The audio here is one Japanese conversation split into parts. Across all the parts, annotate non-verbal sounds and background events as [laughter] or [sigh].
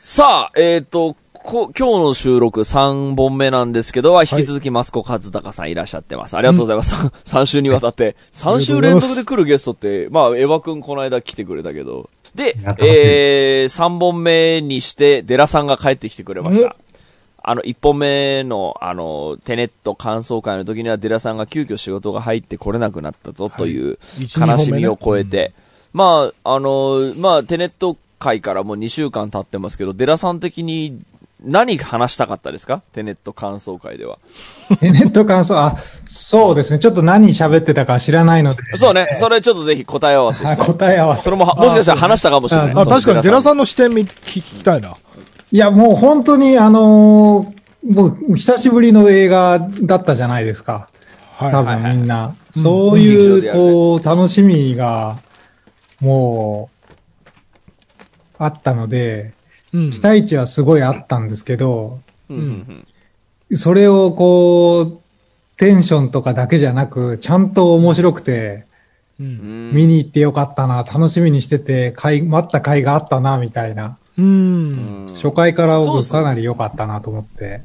さあ、えっ、と、こ、今日の収録3本目なんですけど、は引き続きマスコ和孝さんいらっしゃってます。ありがとうございます。[laughs] 3週にわたって。3週連続で来るゲストって、まあ、エヴァくんこの間来てくれたけど。でえー、3本目にして、デラさんが帰ってきてくれました。あの、1本目の、あの、テネット感想会の時には、デラさんが急遽仕事が入ってこれなくなったぞという一悲しみを超えて、まあ、あの、まあ、テネット会からもう2週間経ってますけど、デラさん的に何話したかったですか？テネット感想会では。[laughs] テネット感想、あ、そうですね。ちょっと何喋ってたか知らないので。そうね、それちょっとぜひ答え合わせあして。答え合わせ。それもは、もしかしたら話したかもしれない。ああ、確かに、デラんさんの視点見聞きたいな。いや、もう本当に、あのーもう久しぶりの映画だったじゃないですか。はい。多はいはい分みんな。うんそういう、劇場でやるねこう、楽しみが、もう、あったので、うん。期待値はすごいあったんですけど、うん。うん。うんそれをこう、テンションとかだけじゃなく、ちゃんと面白くて、見に行ってよかったな、楽しみにしてて、回待った回があったな、みたいな。初回から僕かなり良かったなと思って。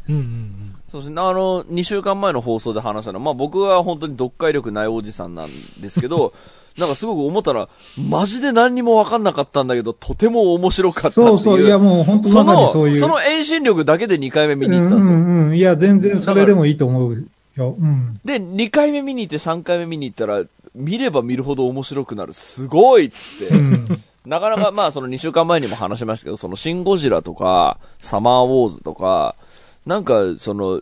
そうですね。あの、2週間前の放送で話したのは、まあ僕は本当に読解力ないおじさんなんですけど、[laughs] なんかすごく思ったら、マジで何にも分かんなかったんだけど、とても面白かったっていう。そうそう、いやもう本当その、そういう。その遠心力だけで2回目見にうん行ったんですよ。うんうん。いや、全然それでもいいと思うよ。うん。で、2回目見に行って3回目見に行ったら、見れば見るほど面白くなる。すごいっつって。うん。なかなか、まあ、その2週間前にも話しましたけど、そのシン・ゴジラとか、サマーウォーズとか、なんか、その、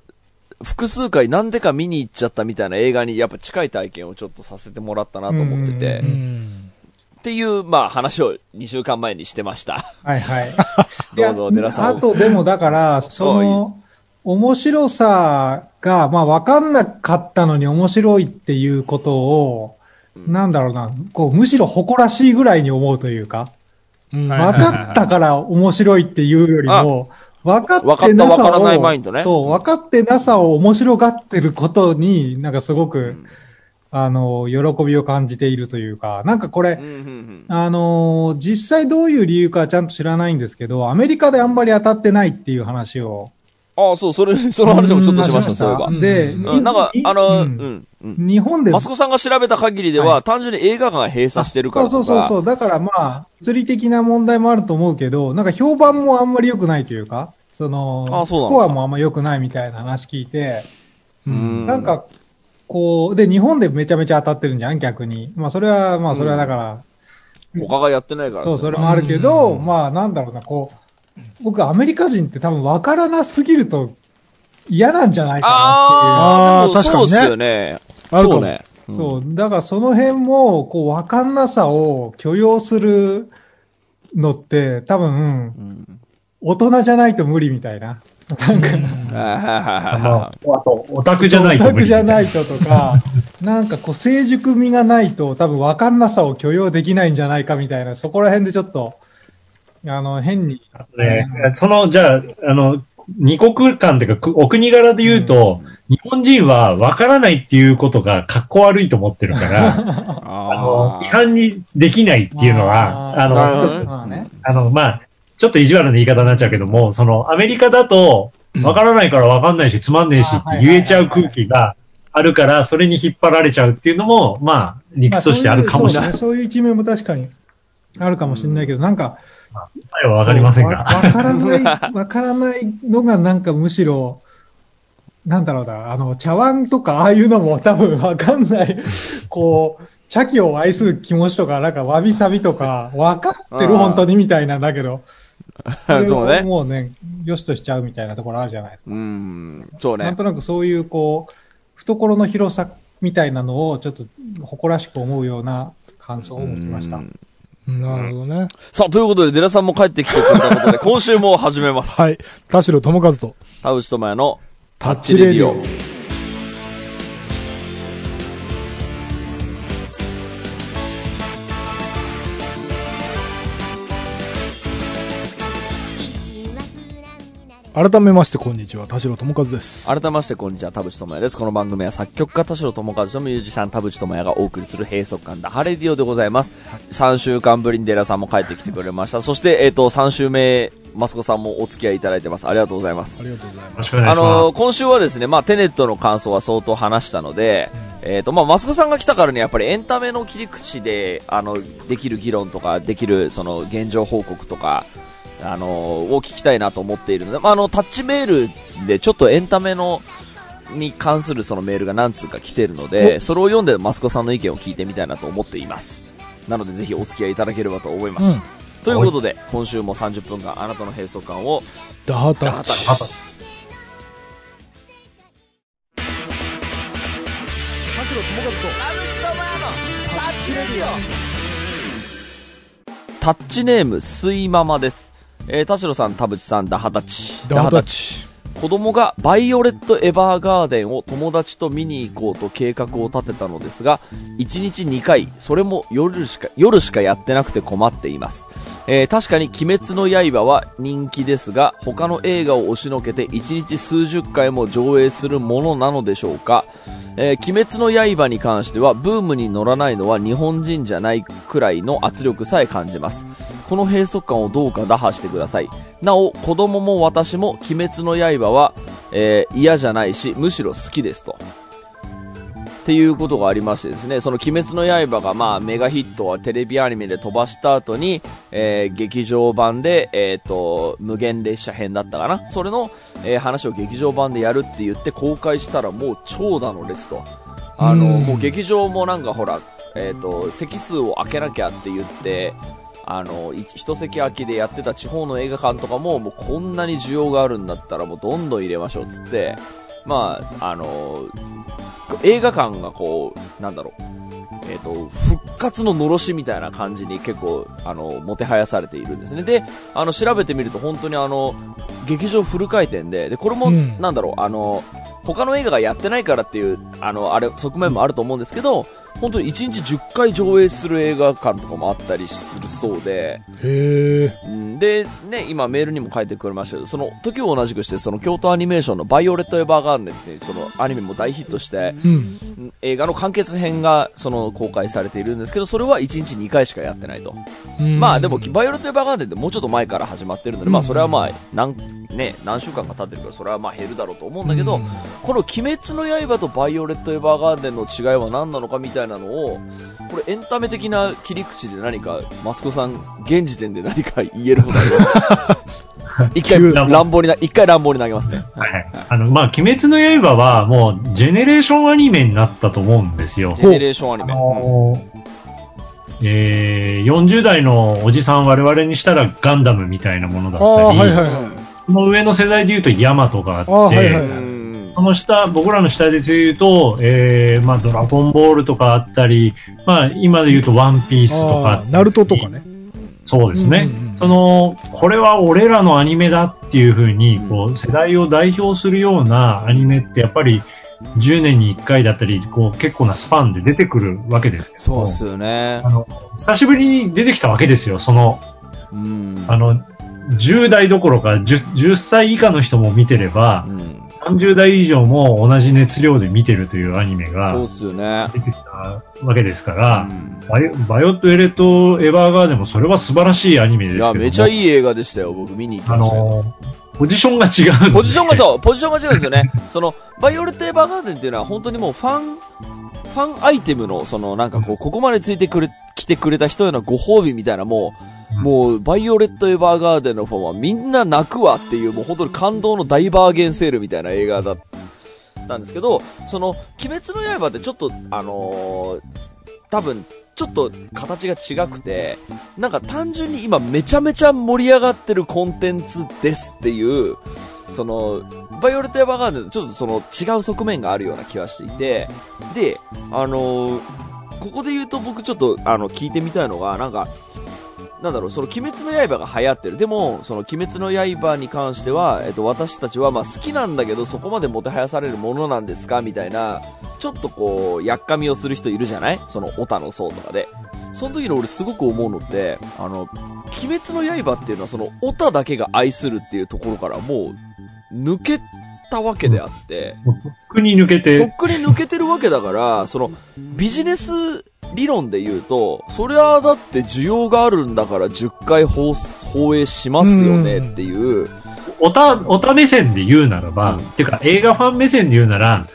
複数回なんでか見に行っちゃったみたいな映画にやっぱ近い体験をちょっとさせてもらったなと思ってて。っていう、まあ話を2週間前にしてました。はいはい。[laughs] どうぞ、いやデラさん。あと、でもだから、その、面白さが、まあ、わかんなかったのに面白いっていうことを、なんだろうな、こう、むしろ誇らしいぐらいに思うというか、うん。分かったから面白いっていうよりも、分かってなさを、マインドね。そう、分かってなさを面白がってることに、なんかすごく、ん。あの、喜びを感じているというか、なんかこれうん、うんうん。あのー実際どういう理由かはちゃんと知らないんですけど、アメリカであんまり当たってないっていう話を。ああ、そう、それ、[laughs] その話もちょっとしました、そういえば。んで、うん、なんかに、あの、ううんん、うん。日本でマスコさんが調べた限りでは、は単純に映画館が閉鎖してるから。そうそうそうそう。だからまあ、物理的な問題もあると思うけど、なんか評判もあんまり良くないというか、その、スコアもあんま良くないみたいな話聞いて、うんなんか、こう、で、日本でめちゃめちゃ当たってるんじゃん、逆に。まあ、それは、まあ、それはだから、他がやってないから。そう、それもあるけど、うんまあ、なんだろうな、こう、僕、アメリカ人って多分分からなすぎると嫌なんじゃないかああ、でもあー確かにねそうっすよね。あるかもそうね。なっていう。そう、だからその辺も、こう、分かんなさを許容するのって、多分、うん。大人じゃないと無理みたいな。なんか、うん。はいはいはいはいまあは、あと、オタクじゃないとオタクじゃい。ないととか、なんかこう、成熟味がないと、多分分かんなさを許容できないんじゃないかみたいな、そこら辺でちょっと、あの、変に、ね、その、じゃあ、あの、二国間というか、くお国柄で言うと、日本人は分からないっていうことが格好悪いと思ってるから、[laughs] あの、違反にできないっていうのは、あの、あの、まあ、ちょっと意地悪な言い方になっちゃうけども、その、アメリカだと、分からないから分かんないし、つまんねえしって言えちゃう空気があるから、それに引っ張られちゃうっていうのも、まあ、理屈としてあるかもしれない。まあそういうそういう一面も確かにあるかもしれないけど、なんか、答えは分かりませんが。わわからない、[laughs] わからないのがなんかむしろ、なんだろうな、あの、茶碗とかああいうのも多分わかんない、[laughs] こう、茶器を愛する気持ちとか、なんかわびさびとか、わかってる本当にみたいなんだけど、[laughs] そうね。もうね、よしとしちゃうみたいなところあるじゃないですか。うん。そうねなん。となくそういう、こう、懐の広さみたいなのをちょっと誇らしく思うような感想を持ちました。うんなるほどね。さあ、ということで、デラさんも帰ってきてくれたことで、[laughs] 今週も始めます。はい。田代智和と、田淵智也のタッチレディオ。改めまして、こんにちは。田代智和です。改めまして、こんにちは、田淵智也です。この番組は作曲家田代智和とミュージシャン田淵智也がお送りする閉塞感ダハレディオでございます。3週間ぶりにデラさんも帰ってきてくれました。そして、えっ、と、3週目マスコさんもお付き合いいただいてます。ありがとうございますあ。りがとうございます。あのー今週はですね、まあ、テネットの感想は相当話したので、えっ、と、まあ、マスコさんが来たからね、やっぱりエンタメの切り口で、あの、できる議論とか、できる、その、現状報告とか、あのーを聞きたいなと思っているので、まあ、あの、タッチメールで、ちょっとエンタメの、に関するそのメールが何通か来てるので、それを読んでマスコさんの意見を聞いてみたいなと思っています。なので、ぜひお付き合いいただければと思います。うんということで、今週も30分間、あなたの閉塞感を、す。ダハタッチ。ダハタッチネーム、スイママです。えー、田代さん、田淵さん、ダハタチ。と、ダハタッチ。子供がバイオレットエヴァーガーデンを友達と見に行こうと計画を立てたのですが、1日2回、それも夜しか、夜しかやってなくて困っています。えー、確かに鬼滅の刃は人気ですが、他の映画を押しのけて1日数十回も上映するものなのでしょうかえー鬼滅の刃に関してはブームに乗らないのは日本人じゃないくらいの圧力さえ感じます。この閉塞感をどうか打破してください。なお、子供も私も鬼滅の刃は、えー嫌じゃないし、むしろ好きですと。っていうことがありましてですね、その鬼滅の刃がまあメガヒットはテレビアニメで飛ばした後に、えー劇場版で、えっ、と、無限列車編だったかなそれの、えー話を劇場版でやるって言って公開したらもう長蛇の列と。あの、うんもう劇場もなんかほら、えっ、と、席数を空けなきゃって言って、あの、い一席空きでやってた地方の映画館とかも、もうこんなに需要があるんだったらもうどんどん入れましょうっつって、まあ、あの、映画館がこう、なんだろう、えっ、と、復活ののろしみたいな感じに結構、あの、もてはやされているんですね。で、あの、調べてみると本当にあの、劇場フル回転で、で、これも、うんなんだろう、あの、他の映画がやってないからっていう、あの、あれ、側面もあると思うんですけど、本当に1日10回上映する映画館とかもあったりするそうで、へで、ね、今メールにも書いてくれました。けど、その時を同じくして、その京都アニメーションのバイオレット・エヴァーガーデンっていう、そのアニメも大ヒットして、うん。うん映画の完結編が、その、公開されているんですけど、それは1日2回しかやってないと。うん。まあでも、バイオレット・エヴァーガーデンってもうちょっと前から始まってるので、まあそれはまあ、何、ね、何週間か経ってるから、それはまあ減るだろうと思うんだけど、うん。この鬼滅の刃とバイオレット・エヴァーガーデンの違いは何なのかみたいなのを、これエンタメ的な切り口で何か、マスコさん、現時点で何か言えることあります [laughs] 一回急乱暴にな、一回乱暴に投げますね。はいはい。あの、まあ、鬼滅の刃はもう、ジェネレーションアニメになったと思うんですよ。ジェネレーションアニあメ。のーえー、40代のおじさん我々にしたらガンダムみたいなものだああ、ったり、はいはいはい。その上の世代で言うとヤマトがあって、ああはいはいうんその下、僕らの下で言うと、えー、まあ、ドラゴンボールとかあったり、まあ、今で言うとワンピースとかナルトとかね。そうですね。うんうんうんその、これは俺らのアニメだっていう風に、うんこう、世代を代表するようなアニメってやっぱり10年に1回だったり、こう、結構なスパンで出てくるわけですけどそうっすよねあ。の、久しぶりに出てきたわけですよ。その、うん。あの、10代どころか 10, 10歳以下の人も見てればう、ん。30代以上も同じ熱量で見てるというアニメが。出てきたわけですから、うんバイオバイオットエレット・エヴァーガーデンもそれは素晴らしいアニメですいや、けどもめちゃいい映画でしたよ、僕見に行きあましたよ。のーポジションが違うポジションがそう、ポジションが違うんですよね。[laughs] その、バイオレット・エヴァーガーデンっていうのは本当にもうファン、ファンアイテムの、そのなんかこう、ここまでついてくれ、来てくれた人へのご褒美みたいなもう、うんもう、バイオレット・エヴァーガーデンのファンはみんな泣くわっていう、もう本当に感動の大バーゲンセールみたいな映画だったんですけど、その、鬼滅の刃ってちょっと、あのー多分、ちょっと形が違くて、なんか単純に今めちゃめちゃ盛り上がってるコンテンツですっていう、その、バイオレット・エヴァーガーデンとちょっとその違う側面があるような気はしていて、で、あのーここで言うと僕ちょっとあの聞いてみたいのが、なんか、なんだろう、その鬼滅の刃が流行ってる。でも、その鬼滅の刃に関しては、えっと、私たちはまあ好きなんだけど、そこまでもてはやされるものなんですか？みたいな、ちょっとこう、やっかみをする人いるじゃない？その、オタの層とかで。その時の俺すごく思うのって、あの、鬼滅の刃っていうのはその、オタだけが愛するっていうところからもう、抜けたわけであって、とっくに抜けとって。て、くに抜けてるわけだから、その、ビジネス理論で言うと、それはだって需要があるんだから10回放放映しますよねっていう、おた、おた目線で言うならば、うんっていうか映画ファン目線で言うなら、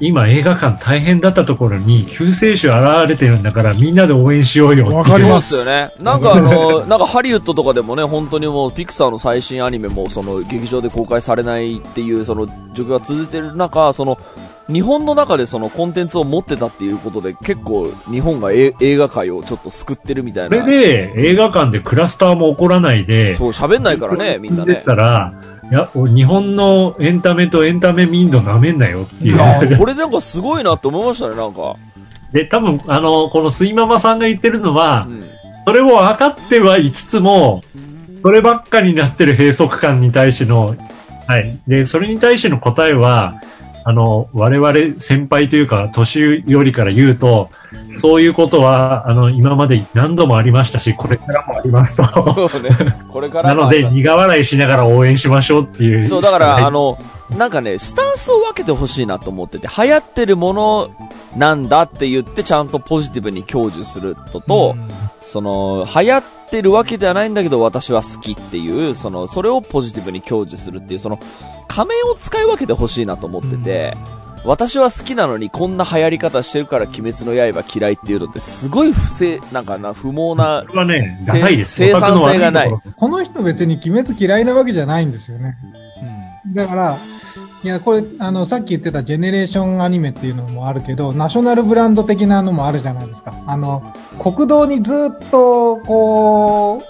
今映画館大変だったところに救世主現れてるんだからみんなで応援しようよ。わかりますよね。なんかあの、[laughs] なんかハリウッドとかでもね、本当にもうピクサーの最新アニメもその劇場で公開されないっていうその状況が続いてる中、その日本の中でそのコンテンツを持ってたっていうことで結構日本がえ映画界をちょっと救ってるみたいそれな。で映画館でクラスターも起こらないで、そう、喋んないからね、みんなでね。たら、いや、日本のエンタメとエンタメ民度舐めんなよってい。いうやーこれなんかすごいなって思いましたね、なんか。で、多分、あの、このスイママさんが言ってるのはう、ん。それを分かってはいつつも、そればっかになってる閉塞感に対しての、はい。で、それに対しての答えは、あの、我々先輩というか、年寄りから言うと、そういうことは、あの、今まで何度もありましたし、これからもありますと。そうね。これからなので、苦笑いしながら応援しましょうっていう。そう、だから、あの、の、なんかね、スタンスを分けてほしいなと思ってて、流行ってるものなんだって言って、ちゃんとポジティブに享受するとと、その、流行ってるわけではないんだけど、私は好きっていう、その、それをポジティブに享受するっていう、その、仮面を使い分けてほしいなと思ってて、私は好きなのにこんな流行り方してるから鬼滅の刃嫌いっていうのってすごい不正、なんかな、不毛なこれはね、ダサいです。生産性がないここの人別に鬼滅嫌いなわけじゃないんですよね。だから、いや、これ、あの、さっき言ってたジェネレーションアニメっていうのもあるけど、ナショナルブランド的なのもあるじゃないですか。あの、国道にずっと、こ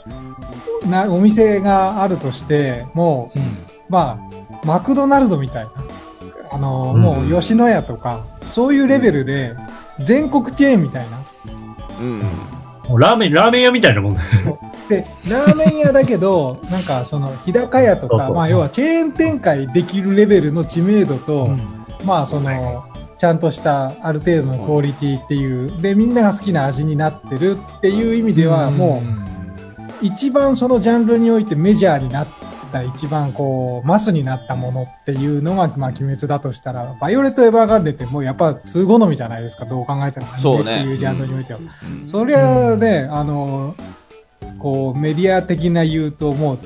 う、な、お店があるとして、もう、まあ、マクドナルドみたいな。あの、うんもう吉野家とか、そういうレベルで、全国チェーンみたいな。うん。もうラーメン、ラーメン屋みたいなもんだよ。で、ラーメン屋だけど、[laughs] なんかその、日高屋とか、まあ要はチェーン展開できるレベルの知名度と、まあその、ちゃんとしたある程度のクオリティっていう、で、みんなが好きな味になってるっていう意味では、もう、一番そのジャンルにおいてメジャーになった、一番こう、マスになったものっていうのが、まあ、鬼滅だとしたら、バイオレット・エヴァーガンデってもうやっぱ通好みじゃないですか、どう考えても。そうね。っていうジャンルにおいては。うん。そりゃね、あの、こう、メディア的な言うと、もう、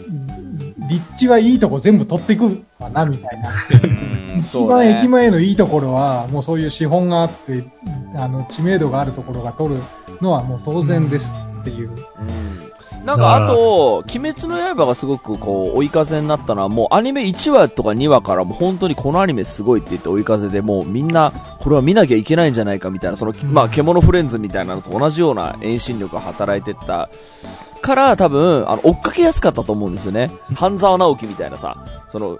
立地はいいとこ全部取っていくかな、みたいな。うん一そうね番駅前のいいところは、もうそういう資本があって、あの、知名度があるところが取るのはもう当然ですっていう。うんなんかあと、鬼滅の刃がすごくこう、追い風になったのはもうアニメ1話とか2話からもう本当にこのアニメすごいって言って追い風でもうみんな、これは見なきゃいけないんじゃないかみたいな、その、まあ、獣フレンズみたいなのと同じような遠心力が働いてったから多分、あの、追っかけやすかったと思うんですよね。[laughs] 半沢直樹みたいなさ、その、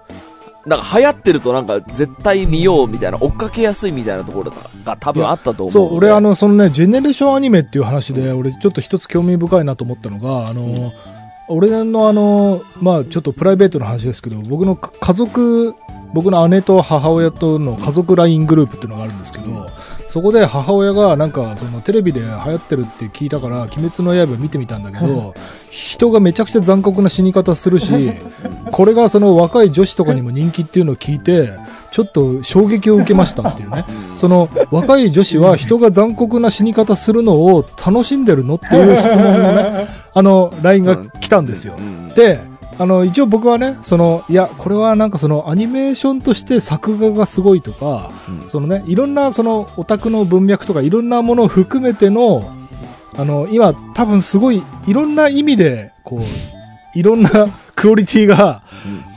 なんか流行ってるとなんか絶対見ようみたいな、追っかけやすいみたいなところが多分あったと思う。そう、俺あの、そのね、ジェネレーションアニメっていう話で、俺ちょっと一つ興味深いなと思ったのが、あの、俺のあの、まあちょっとプライベートの話ですけど、僕のか家族、僕の姉と母親との家族 LINE グループっていうのがあるんですけど、そこで母親がなんかそのテレビで流行ってるって聞いたから、鬼滅の刃見てみたんだけど、人がめちゃくちゃ残酷な死に方するし、これがその若い女子とかにも人気っていうのを聞いて、ちょっと衝撃を受けましたっていうね。その若い女子は人が残酷な死に方するのを楽しんでるのっていう質問のね、あの、LINE が来たんですよう。んで、あの、一応僕はね、その、いや、これはなんかそのアニメーションとして作画がすごいとか、うん。そのね、いろんなそのオタクの文脈とかいろんなものを含めての、あの、今多分すごいいろんな意味で、こう、いろんな [laughs] クオリティが、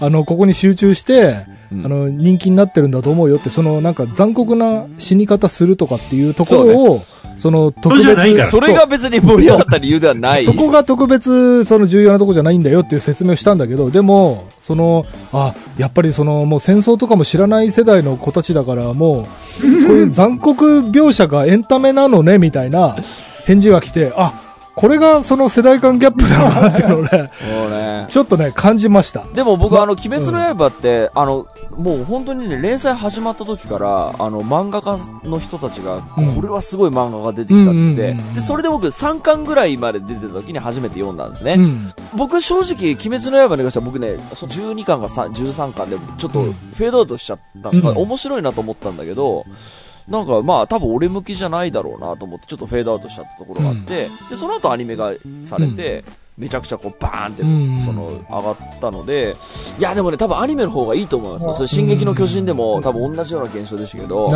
あの、ここに集中して、うん。あの、人気になってるんだと思うよって、そのなんか残酷な死に方するとかっていうところを、その特別、それが別に盛り上がった理由ではない。そこが特別、その重要なとこじゃないんだよっていう説明をしたんだけど、でも、その、あ、やっぱりその、もう戦争とかも知らない世代の子たちだから、もう、[laughs] そういう残酷描写がエンタメなのね、みたいな返事が来て、あ、これがその世代間ギャップだなっていうのをね、ね。ちょっとね、感じました。でも僕、あの、鬼滅の刃って、あの、もう本当にね、連載始まった時から、あの、漫画家の人たちが、うんこれはすごい漫画が出てきたって言ってうんうんうんうん、で、それで僕3巻ぐらいまで出てた時に初めて読んだんですね。うん。僕正直、鬼滅の刃に関しては僕ね、その12巻がさ13巻でちょっとフェードアウトしちゃったんですが、うん面白いなと思ったんだけど、なんかまあ多分俺向きじゃないだろうなと思ってちょっとフェードアウトしちゃったところがあって、で、その後アニメがされて、めちゃくちゃこうバーンって、うん。その上がったので、いやでもね多分アニメの方がいいと思いますよ。それ進撃の巨人でも多分同じような現象でしたけど、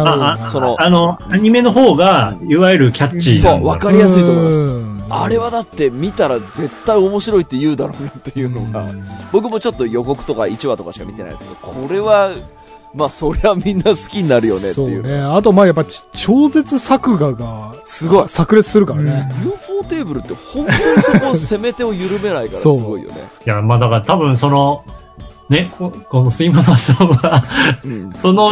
その、あの、アニメの方が、いわゆるキャッチーそう、なんだわかりやすいと思います。うん。あれはだって見たら絶対面白いって言うだろうなっていうのが、僕もちょっと予告とか1話とかしか見てないですけど、これは、まあそりゃみんな好きになるよねっていう。そうね。あと、まあやっぱち超絶作画がすごい。炸裂するからね。UFO テーブルって本当にそこを攻め手を緩めないからすそうごいよね。いや、まあだから多分その、ね、ここの睡魔マさんは、うん。その、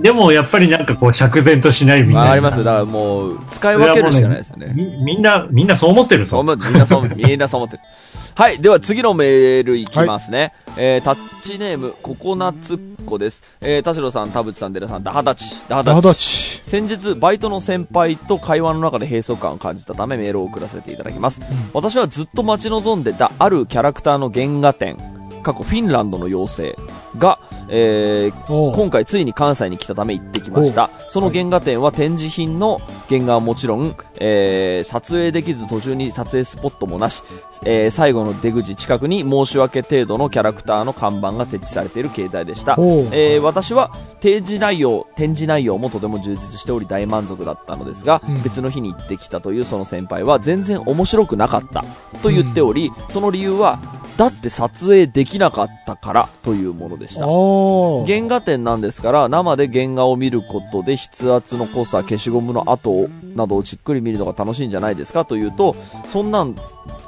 でもやっぱりなんかこう釈然としないみたいな。まあありますよ。だからもう、使い分けるしかないですね。みみんな、みんなそう思ってるみんなそう思って、みんなそう思ってる。はい。では次のメールいきますね。えー、タッチネーム、ココナツっ子です。えー、田代さん、田淵さん、デラさん、ダハダチ。ダハダチ。ダチ。先日、バイトの先輩と会話の中で閉塞感を感じたためメールを送らせていただきます。私はずっと待ち望んでたあるキャラクターの原画展、過去フィンランドの妖精が、えー今回ついに関西に来たため行ってきました。その原画展は展示品の原画はもちろん、えー撮影できず途中に撮影スポットもなし、えー最後の出口近くに申し訳程度のキャラクターの看板が設置されている形態でした。えー私は展示内容、展示内容もとても充実しており大満足だったのですが、うん。別の日に行ってきたというその先輩は全然面白くなかったと言っており、その理由は、だって撮影できなかったからというものでした。原画展なんですから、生で原画を見ることで筆圧の濃さ、消しゴムの跡などをじっくり見るのが楽しいんじゃないですかというと、そんなん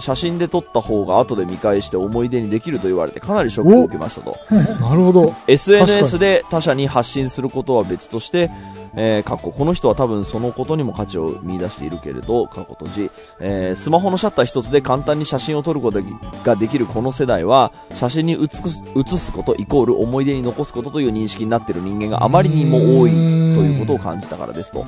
写真で撮った方が後で見返して思い出にできると言われてかなりショックを受けましたと。なるほど。[laughs] SNS で他者に発信することは別として、えー、過去、この人は多分そのことにも価値を見出しているけれど、過去閉じ、えー、スマホのシャッター一つで簡単に写真を撮ることができるこの世代は、写真に写す写すことイコール思い出に残すことという認識になっている人間があまりにも多いということを感じたからですと。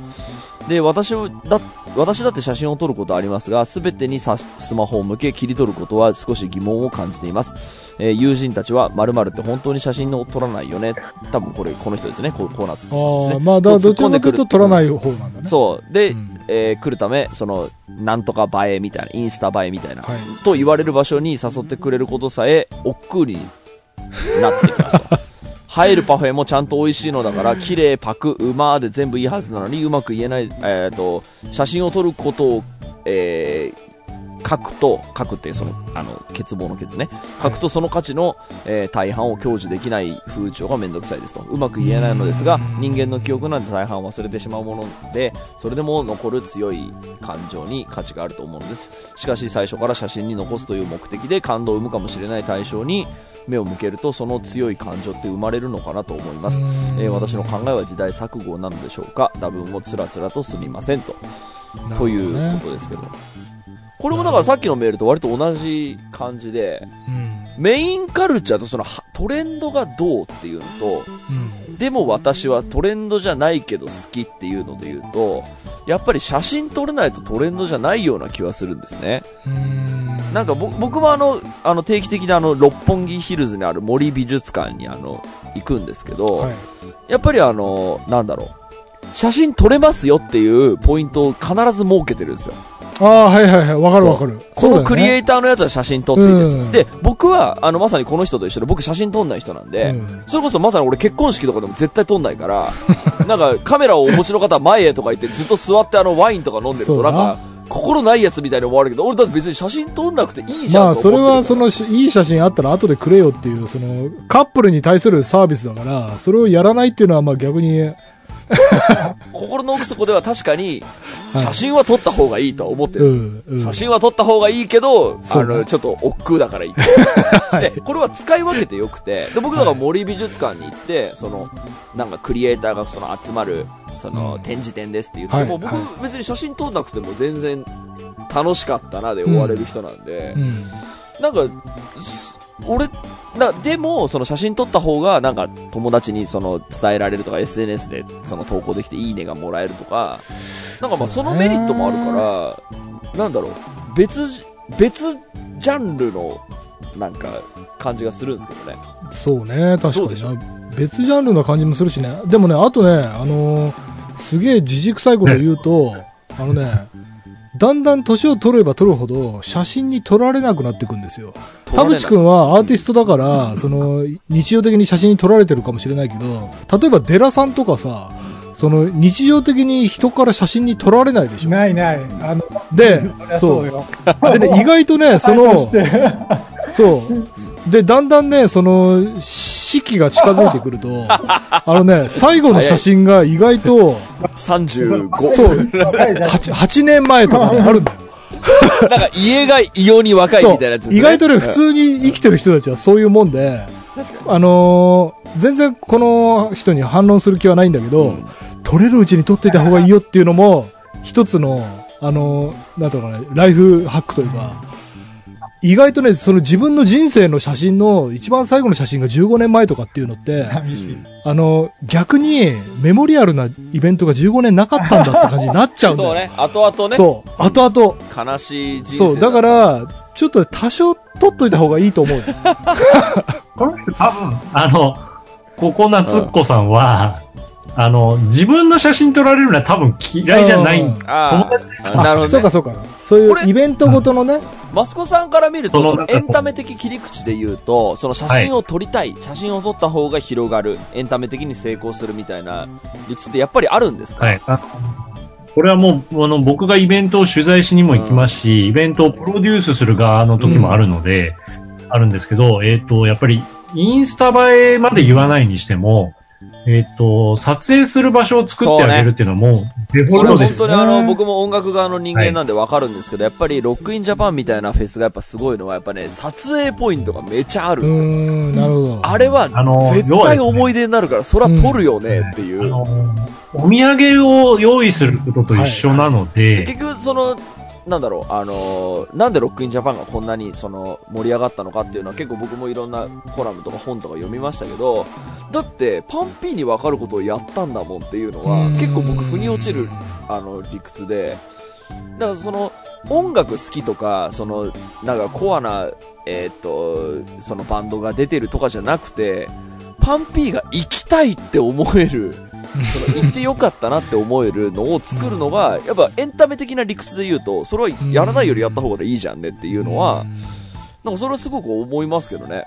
で、私をだ、私だって写真を撮ることはありますが、すべてにさスマホを向け切り取ることは少し疑問を感じています。えー友人たちは、〇〇って本当に写真を撮らないよね。多分これ、この人ですね。こうコーナーつきさんですね。ああ、まあ、どっちかというと取らい。ない方なんだね。そう。で、うんえー来るため、その、なんとか映えみたいな、インスタ映えみたいな、はい。と言われる場所に誘ってくれることさえ、億劫になってきますと。[laughs] 入るパフェもちゃんと美味しいのだから、綺麗、パク、うまーで全部いいはずなのに、うまく言えない、えっ、と、写真を撮ることを、えー書くと、書くってその、あの、欠乏の欠ね。書くとその価値の、えー大半を享受できない風潮がめんどくさいですと。うまく言えないのですが、人間の記憶なんて大半忘れてしまうもので、それでも残る強い感情に価値があると思うのです。しかし最初から写真に残すという目的で感動を生むかもしれない対象に目を向けると、その強い感情って生まれるのかなと思います。えー私の考えは時代錯誤なのでしょうか多分もつらつらとすみませんと。ということですけど。これもだからさっきのメールと割と同じ感じで、うん。メインカルチャーとそのはトレンドがどうっていうのと、うん。でも私はトレンドじゃないけど好きっていうので言うと、やっぱり写真撮れないとトレンドじゃないような気はするんですね。うん。なんかぼ僕もあの、あの定期的にあの六本木ヒルズにある森美術館にあの、行くんですけど、はい。やっぱりあの、なんだろう。写真撮れますよっていうポイントを必ず設けてるんですよ。ああ、はいはいはい。わかるわかる。このクリエイイターのやつは写真撮っていいです。うんで、僕は、あの、まさにこの人と一緒で、僕写真撮んない人なんで、うんそれこそまさに俺結婚式とかでも絶対撮んないから、[laughs] なんかカメラをお持ちの方は前へとか言ってずっと座ってあのワインとか飲んでると、なんか、心ないやつみたいに思われるけど、俺だって別に写真撮んなくていいじゃんまあ、それは、そのし、いい写真あったら後でくれよっていう、その、カップルに対するサービスだから、それをやらないっていうのは、まあ逆に、心の奥底では確かに、はい写真は撮った方がいいとは思ってるんですよ。うん、うん。写真は撮った方がいいけど、あの、ちょっと億劫だからいい。で、これは使い分けてよくて、で、僕だから森美術館に行って、その、なんかクリエイターがその集まる、その、うん展示展ですって言っても、はい僕は別に写真撮んなくても全然楽しかったなで終われる人なんで、うん。なんか、す俺、な、でも、その写真撮った方が、なんか、友達にその、伝えられるとか、SNS で、その、投稿できて、いいねがもらえるとか、なんかまあ、そのメリットもあるから、なんだろう、別じ、別ジャンルの、なんか、感じがするんですけどね。そうね、確かにな。別ジャンルな感じもするしね。でもね、あとね、あのーすげえじじくさいこと言うと、あのね、だんだん年を取れば取るほど、写真に撮られなくなっていくんですよ。田淵くんはアーティストだから、その、日常的に写真に撮られてるかもしれないけど、例えばデラさんとかさ、その、日常的に人から写真に撮られないでしょ？ないない。あの、でそりゃそうよ。でね、意外とね、そのそ、う。で、だんだんね、その、四季が近づいてくると、[laughs] あのね、最後の写真が意外と、35。そう、[laughs] 8, 8年前とかね、あるんだよ。[laughs] なんか家が異様に若いみたいなやつね。意外とね、うん普通に生きてる人たちはそういうもんで。あのー全然この人に反論する気はないんだけど、うん撮れるうちに撮っていた方がいいよっていうのも、一つの、あのーなんとかね、ライフハックというか、意外とね、その自分の人生の写真の一番最後の写真が15年前とかっていうのって、寂しい。あの、逆にメモリアルなイベントが15年なかったんだって感じになっちゃうんだよ。そうね。後々ね。そう。後々。悲しい人生。そう。だか、ら、ちょっと多少撮っといた方がいいと思うよ。[laughs] この人多分、あの、ココナツッコさんは、あの、自分の写真撮られるのは多分嫌いじゃない。友達あ。なるほど、ね。そうかそうか。そういうイベントごとのね、マスコさんから見ると、そのエンタメ的切り口で言うと、その写真を撮りたい、写真を撮った方が広がる、エンタメ的に成功するみたいな理屈ってやっぱりあるんですか、はい。あこれはもう、あの、僕がイベントを取材しにも行きますし、イベントをプロデュースする側の時もあるので、あるんですけど、えっ、と、やっぱり、インスタ映えまで言わないにしても、えっ、と、撮影する場所を作ってあげるっていうのはもう、デフォこれ本ルトです。当にあの、僕も音楽側の人間なんでわかるんですけど、やっぱりロックインジャパンみたいなフェスがやっぱすごいのは、やっぱね、撮影ポイントがめちゃあるんうですよ。ーん、なるほど。あれはあの絶対思い出になるから、そら撮るよねっていう。あの、お土産を用意することと一緒なので、結局、その、なんだろう、あのーなんでロックインジャパンがこんなにその盛り上がったのかっていうのは結構僕もいろんなコラムとか本とか読みましたけど、だってパンピーに分かることをやったんだもんっていうのはうん。結構僕腑に落ちるあの理屈で、だからその音楽好きとか、そのなんかコアな、えーっと、そのバンドが出てるとかじゃなくて、パンピーが行きたいって思える、[laughs] その行ってよかったなって思えるのを作るのが、やっぱエンタメ的な理屈で言うと、それはやらないよりやった方がいいじゃんねっていうのは、なんかそれはすごく思いますけどね。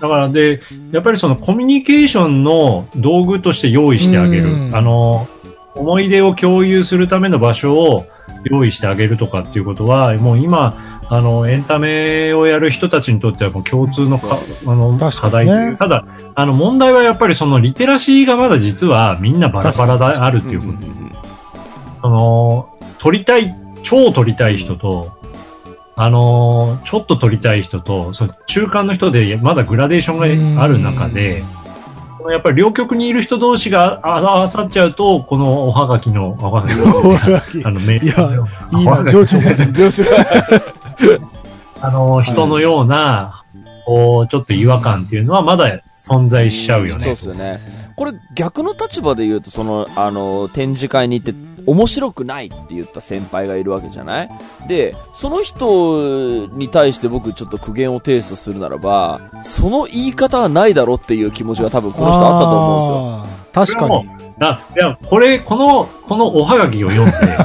だからで、やっぱりそのコミュニケーションの道具として用意してあげる。うんあの、思い出を共有するための場所を用意してあげるとかっていうことは、もう今、あの、エンタメをやる人たちにとってはもう共通のか、あの、確か課題という。ただ、あの、問題はやっぱりそのリテラシーがまだ実はみんなバラバラであるっていうこと。その、撮りたい、超撮りたい人と、あのーちょっと撮りたい人と、その中間の人でまだグラデーションがある中で、やっぱり両極にいる人同士があ合わさっちゃうと、このおはがきの、おはがき [laughs] あの、メいやのいいな、情緒が。情緒 [laughs] あの、人のような、こう、ちょっと違和感っていうのはまだ存在しちゃうよね。そうですよね。これ逆の立場で言うと、その、あの、展示会に行って、面白くないって言った先輩がいるわけじゃない？で、その人に対して僕ちょっと苦言を呈出するならば、その言い方はないだろっていう気持ちが多分この人あったと思うんですよ。確かに。あ、いや、これ、この、このおはがきを読んで、[laughs]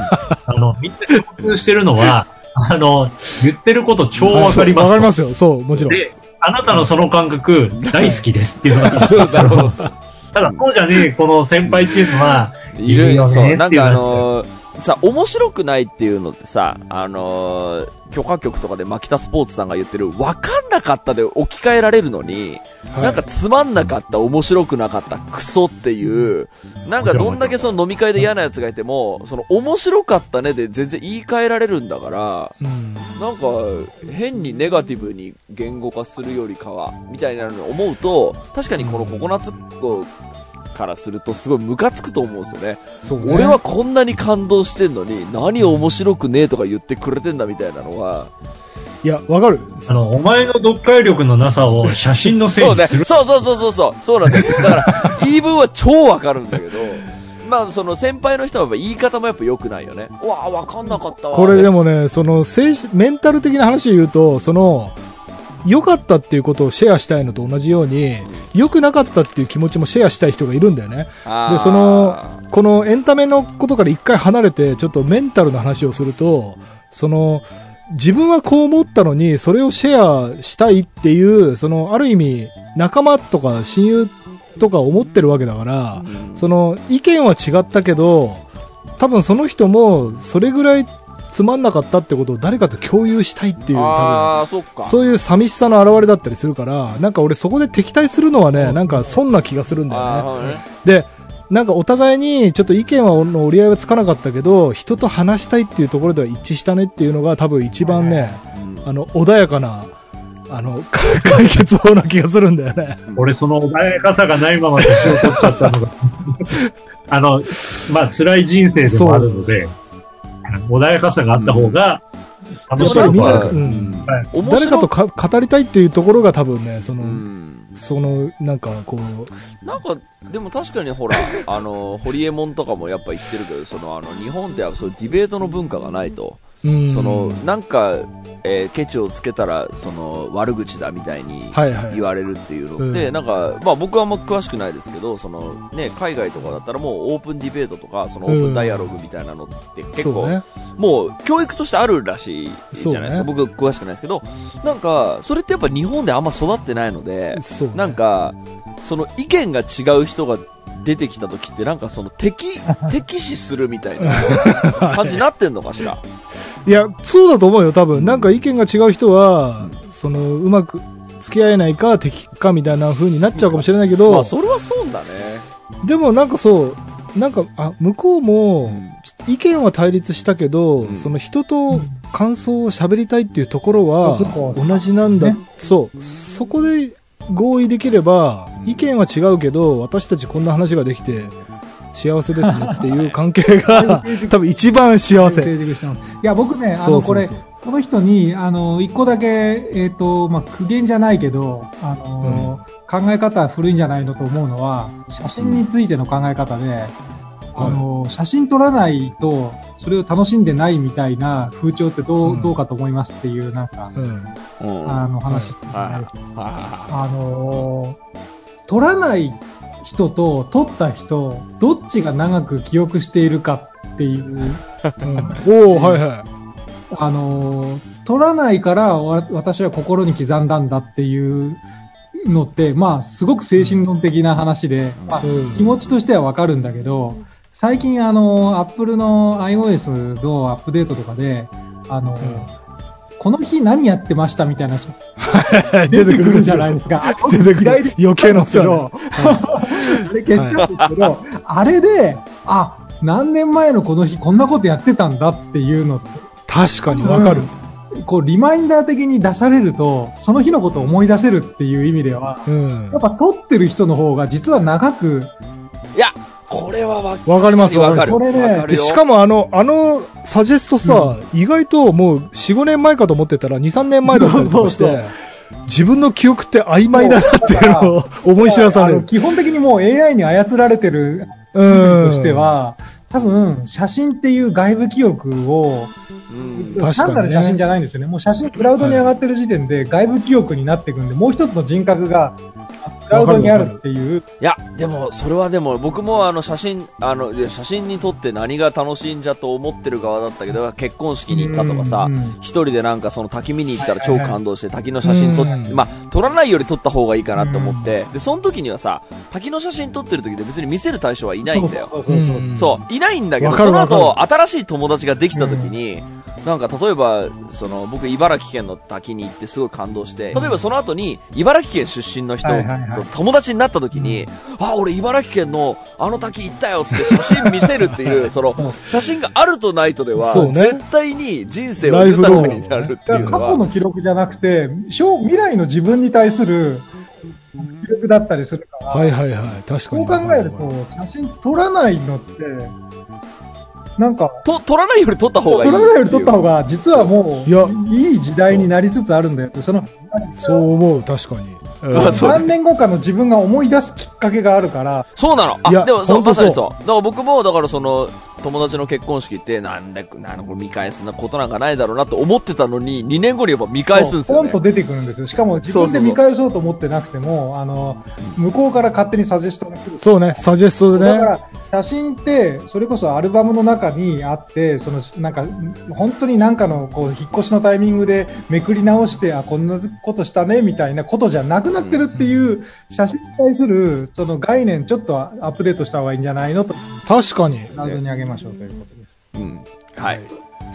あの、みんな共通してるのは、あの、言ってること超わかりますと。わかりますよ。そう、もちろん。で、あなたのその感覚、大好きですっていうのが、[laughs] そうなるほど。ただ、そうじゃねえ、この先輩っていうのは、いいるよねなんかあのーさ、面白くないっていうのってさ、あのー許可局とかで牧田スポーツさんが言ってる、わかんなかったで置き換えられるのに、はい。なんかつまんなかった、面白くなかった、クソっていう、なんかどんだけその飲み会で嫌な奴がいても、その面白かったねで全然言い換えられるんだから、うん。なんか変にネガティブに言語化するよりかは、みたいなのを思うと、確かにこのココナッツっ子からするとすごいムカつくと思うんですよね。そうね俺はこんなに感動してんのに、何面白くねえとか言ってくれてんだみたいなのは、いや、わかる？あの、お前の読解力のなさを写真のせい。にする。[laughs] そうそうそうそうそう。そうなんですよ。だから、[laughs] 言い分は超わかるんだけど、まあ、その先輩の人はやっぱ言い方もやっぱ良くないよね。うわあ、わかんなかったわ。これでもね、その精神、メンタル的な話で言うと、その、良かったっていうことをシェアしたいのと同じように、良くなかったっていう気持ちもシェアしたい人がいるんだよね。でそのこのエンタメのことから一回離れて、ちょっとメンタルの話をすると、その、自分はこう思ったのに、それをシェアしたいっていう、その、ある意味、仲間とか親友とか思ってるわけだから、その、意見は違ったけど、多分その人も、それぐらいつまんなかったってことを誰かと共有したいっていう、多分、ああ、そっか。そういう寂しさの表れだったりするから、なんか俺そこで敵対するのはね、なんか損な気がするんだよね。ねで、なんかお互いにちょっと意見はの折り合いはつかなかったけど、人と話したいっていうところでは一致したねっていうのが多分一番ね、あの、穏やかな、あの、か [laughs] 解決法な気がするんだよね。俺その穏やかさがないまま年を取っちゃったのが、あの、まあ辛い人生でもあるので、穏やかさがあった方が楽しい。みんな、うん。誰かとか語りたいっていうところが多分ね、その、うん。その、なんかこう、なんか、でも確かにほら、あの、ホリエモンとかもやっぱ言ってるけど、その、あの、日本ではそディベートの文化がないと。うんその、なんか、えーケチをつけたら、その、悪口だみたいに言われるっていうのって、うんなんか、まあ僕はあんま詳しくないですけど、その、ね、海外とかだったらもうオープンディベートとか、そのオープンダイアログみたいなのって結構、そうね。もう教育としてあるらしいじゃないですか。そう僕詳しくないですけど、なんか、それってやっぱ日本であんま育ってないので、ね。なんか、その意見が違う人が出てきた時ってなんかその敵、[laughs] 敵視するみたいな感じになってんのかしら。いや、そうだと思うよ、多分。なんか意見が違う人は、その、うまく付き合えないか敵かみたいな風になっちゃうかもしれないけど、まあそれはそうだね。でもなんかそう、なんか、あ、向こうも、意見は対立したけど、うん。その人と感想を喋りたいっていうところはうん同じなんだ、ね。そう。そこで合意できれば意見は違うけど私たちこんな話ができて幸せですねっていう関係が [laughs] 多分一番幸せ。い。や、僕ね、あの、これそうそうそう、この人に、あの、一個だけ、えっ、と、まあ、苦言じゃないけど、あの、考え方は古いんじゃないのと思うのは、写真についての考え方で、あの、写真撮らないと、それを楽しんでないみたいな風潮ってどう、うん。どうかと思いますっていう、なんか、うん。うん。あの、話。あの撮らない人と撮った人、どっちが長く記憶しているかっていう、[laughs] うん。おおはい。はあのー取らないからわ私は心に刻んだんだっていうのって、まあ、すごく精神論的な話で、まあい、うん。気持ちとしてはわかるんだけど、最近あの、アップルの iOS のアップデートとかで、あの、この日何やってましたみたいな人。[laughs] 出てくる。んじゃないですか。出てくる。余計なお世話ど、あれ消したんですけど、あれで、あ、何年前のこの日こんなことやってたんだっていうのって。確かにわかる、こう、リマインダー的に出されると、その日のことを思い出せるっていう意味では、うん。やっぱ撮ってる人の方が実は長く、いや、これはわわかりますわかる。これねわかるよでしかもあの、あの、サジェストさ、意外ともう4、5年前かと思ってたら2、3年前だったりとかして、[laughs] そうそう自分の記憶って曖昧だなっていうのを思い知らされる。基本的にもう AI に操られてるうん。としては、多分、写真っていう外部記憶を、単なる写真じゃないんですよね。もう写真、クラウドに上がってる時点で外部記憶になっていくんで、もう一つの人格が、クラウドにあるっていう、いや、でも、それはでも、僕もあの、写真、あの、写真に撮って何が楽しいんじゃと思ってる側だったけど、結婚式に行ったとかさ一人でなんかその滝見に行ったら超感動して、滝の写真撮っうん。まあ、撮らないより撮った方がいいかなって思って、で、その時にはさ、滝の写真撮ってる時で別に見せる対象はいないんだよ。そういないんだけど、その後、新しい友達ができた時に、なんか例えば、その、僕茨城県の滝に行ってすごい感動して、例えばその後に、茨城県出身の人と友達になった時に、あ、俺茨城県のあの滝行ったよっつって写真見せるっていう、[laughs] その、写真があるとないとでは、絶対に人生は豊かになるっていうのだから過去のは、記録じゃなくて、将未来の自分に対する記録だったりするから、はいはいはい。確かそうに。考えると、写真撮らないのって、なんか、と、撮らないより撮った方がいい。撮らないより撮った方が、実はもう、いやいい時代になりつつあるんだよその、そう思う、確かに。何年後かの自分が思い出すきっかけがあるから、そうなのあ、いやでもそう、まさにそう。だから僕も、だからその、友達の結婚式って、なんだ、なんだこれ見返すなことなんかないだろうなと思ってたのに、2年後にやっぱ見返すんですよねポンと。出てくるんですよ。しかも自分で見返そうと思ってなくても、あの、向こうから勝手にサジェストが来る。そうね、サジェストでね。だから、写真って、それこそアルバムの中にあって、その、なんか、本当になんかの、こう、引っ越しのタイミングでめくり直して、あ、こんなことしたね、みたいなことじゃなくなってるっていう、写真に対する、その概念、ちょっとアップデートした方がいいんじゃないのと、確かに。クラウドに上げましょうということです。うん。はい。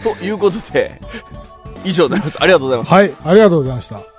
ということで、以上でございます。ありがとうございました。はい、ありがとうございました。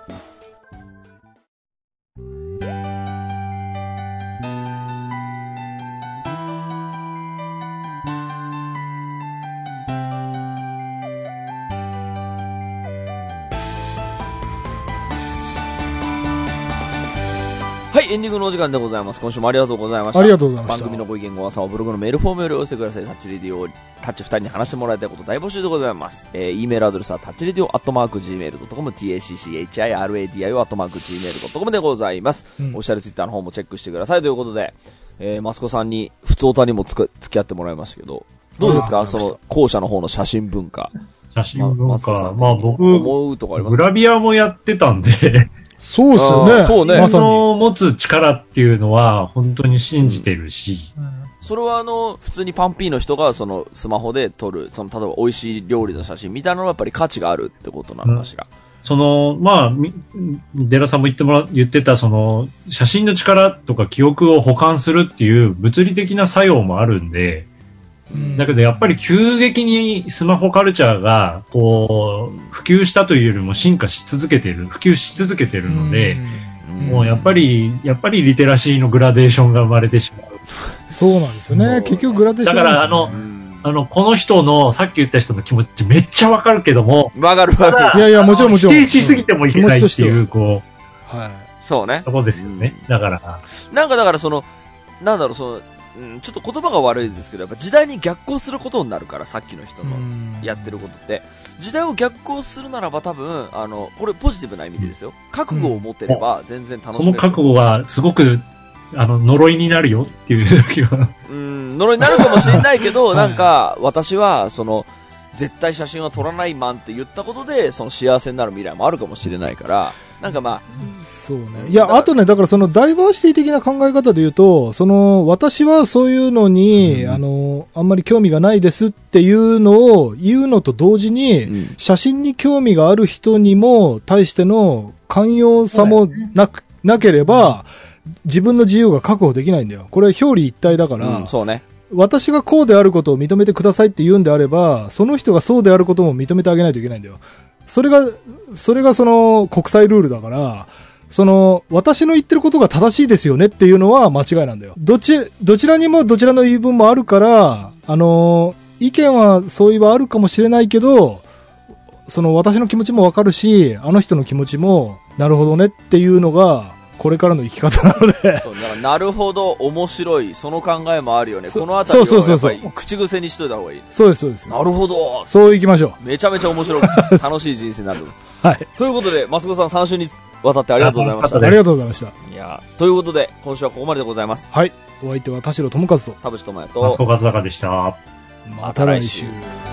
エンディングのお時間でございます。今週もありがとうございました。ありがとうございました番組のご意見ご感想はブログのメールフォームよりお寄せください。タッチレディオ、タッチ二人に話してもらいたいこと大募集でございます。えー、e メールアドレスはタッチレディオアットマーク Gmail.com、tacchiradio アットマーク Gmail.com でございます。うんオフィシャルツイッターの方もチェックしてくださいということで、えー、マスコさんに、普通歌にもつく付き合ってもらいましたけど、どうですか？その、後者の方の写真文化。写真文化。マスコさん。まあ僕、思うとかあります？グラビアもやってたんで、そうですよね。そうねそまさに。の持つ力っていうのは本当に信じてるし、それはあの、普通にパンピーの人がそのスマホで撮る、その例えば美味しい料理の写真みたいなのはやっぱり価値があるってことなのかしら。その、まあ、みデラさんも言ってもら、言ってた、その、写真の力とか記憶を保管するっていう物理的な作用もあるんで、うんだけどやっぱり急激にスマホカルチャーが、こう、普及したというよりも進化し続けてる、普及し続けてるので、もうやっぱり、やっぱりリテラシーのグラデーションが生まれてしまう。そうなんですよそうね。結局グラデーションだから、あのあの、この人の、さっき言った人の気持ちめっちゃわかるけども、わかるわかる。いやいやもちろんもちろん否定しすぎてもいけないっていう、こはい。そうねう、と。こですよね。だから、なんかだからその、なんだろう、その、うん、ちょっと言葉が悪いですけど、やっぱ時代に逆行することになるから、さっきの人のうんやってることって。時代を逆行するならば多分、あの、これポジティブな意味でですよ。覚悟を持てれば全然楽しめる。その覚悟はすごく、あの、呪いになるよっていう時は。うん、呪いになるかもしれないけど、[laughs] はいなんか、私は、その、絶対写真は撮らないマンって言ったことで、その幸せになる未来もあるかもしれないから、なんかまそうね。いや、あとね、だからそのダイバーシティ的な考え方で言うと、その、私はそういうのに、うんあの、あんまり興味がないですっていうのを言うのと同時あ、に、うん写真に興味がある人にも対しての寛容さもなく、なければ、自分の自由が確保できないんだよ。これ表裏一体だから、うんそうね。私がこうであることを認めてくださいって言うんであれば、その人がそうであることも認めてあげないといけないんだよ。それが、それがその国際ルールだから、その、私の言ってることが正しいですよねっていうのは間違いなんだよ。どち、どちらにもどちらの言い分もあるから、あの、意見は相違はあるかもしれないけど、その私の気持ちもわかるし、あの人の気持ちも、なるほどねっていうのが、これからの生き方なので、そう、だから、なるほど、面白い、その考えもあるよね。そこのあたりをそうそうそうそうやっぱり口癖にしといた方がいい。そうです、そうです。なるほどそう行きましょめちゃめちゃ面白く、[laughs] 楽しい人生になる。う。はい。ということで、マスコさん3週にわたってありがとうございました。あありがとうございました。いやーということで、今週はここまででございます。はい。お相手は田代智和と、田淵智也マスと、コカズダカでした。また来週。また来週